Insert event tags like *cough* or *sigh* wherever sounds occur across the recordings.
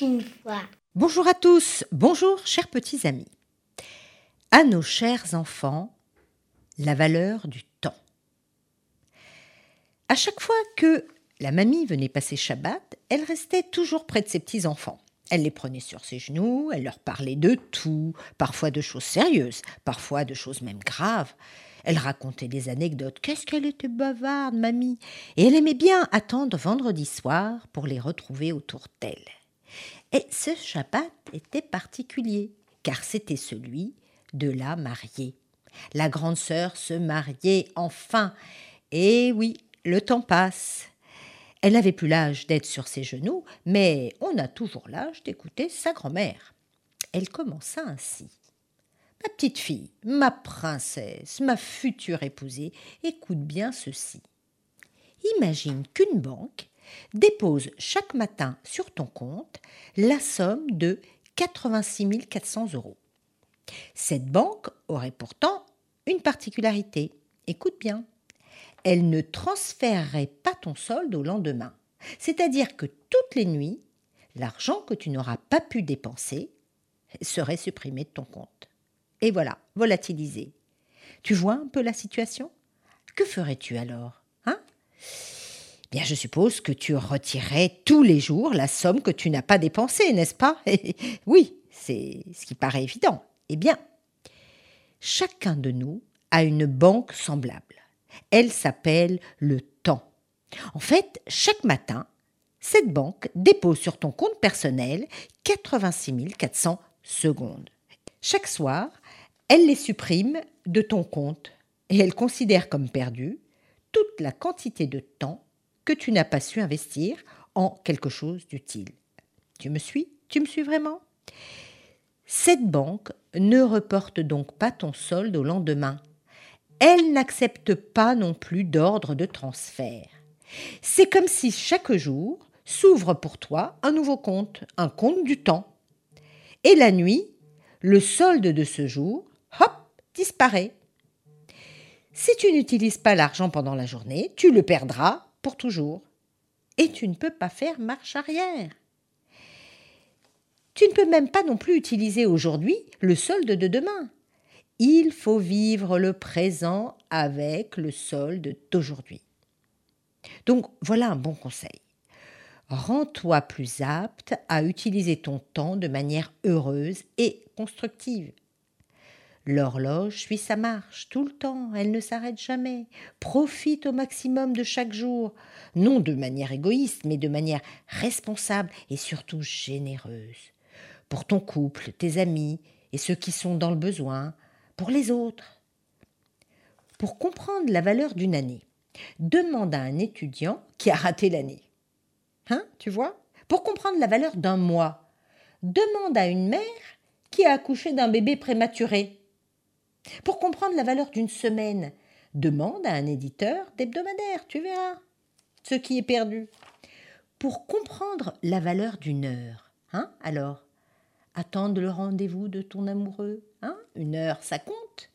une fois. Bonjour à tous, bonjour chers petits amis. À nos chers enfants, la valeur du temps. À chaque fois que la mamie venait passer Shabbat, elle restait toujours près de ses petits-enfants. Elle les prenait sur ses genoux, elle leur parlait de tout, parfois de choses sérieuses, parfois de choses même graves. Elle racontait des anecdotes. Qu'est-ce qu'elle était bavarde, mamie Et elle aimait bien attendre vendredi soir pour les retrouver autour d'elle. Et ce Shabbat était particulier, car c'était celui de la mariée. La grande sœur se mariait enfin. Et oui, le temps passe. Elle n'avait plus l'âge d'être sur ses genoux, mais on a toujours l'âge d'écouter sa grand-mère. Elle commença ainsi. Ma petite fille, ma princesse, ma future épousée, écoute bien ceci. Imagine qu'une banque dépose chaque matin sur ton compte la somme de 86 400 euros. Cette banque aurait pourtant une particularité. Écoute bien. Elle ne transférerait pas ton solde au lendemain. C'est-à-dire que toutes les nuits, l'argent que tu n'auras pas pu dépenser serait supprimé de ton compte. Et voilà, volatilisé. Tu vois un peu la situation? Que ferais-tu alors Hein? Bien, je suppose que tu retirerais tous les jours la somme que tu n'as pas dépensée, n'est-ce pas? *laughs* Oui, c'est ce qui paraît évident. Eh bien, chacun de nous a une banque semblable. Elle s'appelle le temps. En fait, chaque matin, cette banque dépose sur ton compte personnel 86 400 secondes. Chaque soir, elle les supprime de ton compte et elle considère comme perdue toute la quantité de temps que tu n'as pas su investir en quelque chose d'utile. Tu me suis? Tu me suis vraiment? Cette banque ne reporte donc pas ton solde au lendemain. Elle n'accepte pas non plus d'ordre de transfert. C'est comme si chaque jour s'ouvre pour toi un nouveau compte, un compte du temps. Et la nuit, le solde de ce jour, hop, disparaît. Si tu n'utilises pas l'argent pendant la journée, tu le perdras pour toujours. Et tu ne peux pas faire marche arrière. Tu ne peux même pas non plus utiliser aujourd'hui le solde de demain. Il faut vivre le présent avec le solde d'aujourd'hui. Donc voilà un bon conseil. Rends-toi plus apte à utiliser ton temps de manière heureuse et constructive. L'horloge suit sa marche tout le temps, elle ne s'arrête jamais. Profite au maximum de chaque jour, non de manière égoïste, mais de manière responsable et surtout généreuse. Pour ton couple, tes amis et ceux qui sont dans le besoin, pour les autres. Pour comprendre la valeur d'une année, demande à un étudiant qui a raté l'année. Hein, tu vois? Pour comprendre la valeur d'un mois, demande à une mère qui a accouché d'un bébé prématuré. Pour comprendre la valeur d'une semaine, demande à un éditeur d'hebdomadaire, tu verras ce qui est perdu. Pour comprendre la valeur d'une heure, hein, alors, attendre le rendez-vous de ton amoureux, hein, une heure, ça compte.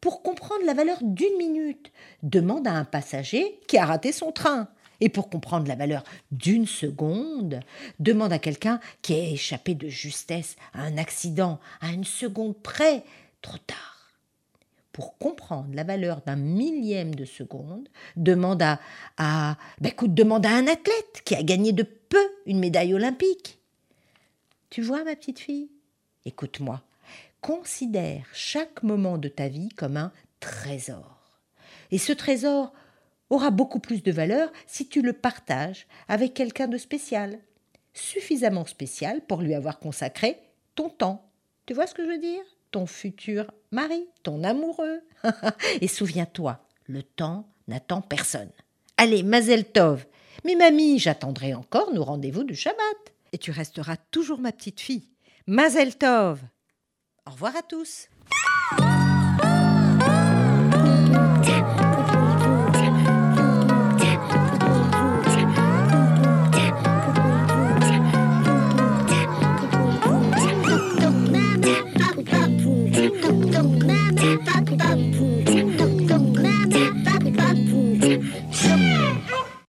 Pour comprendre la valeur d'une minute, demande à un passager qui a raté son train. Et pour comprendre la valeur d'une seconde, demande à quelqu'un qui a échappé de justesse à un accident, à une seconde près, trop tard pour comprendre la valeur d'un millième de seconde, demande à, ben demande à un athlète qui a gagné de peu une médaille olympique. Tu vois, ma petite fille? Écoute-moi, considère chaque moment de ta vie comme un trésor. Et ce trésor aura beaucoup plus de valeur si tu le partages avec quelqu'un de spécial, suffisamment spécial pour lui avoir consacré ton temps. Tu vois ce que je veux dire? Ton futur mari, ton amoureux. *laughs* Et souviens-toi, le temps n'attend personne. Allez, Mazel Tov. Mais mamie, j'attendrai encore nos rendez-vous du Shabbat. Et tu resteras toujours ma petite fille. Mazel Tov. Au revoir à tous.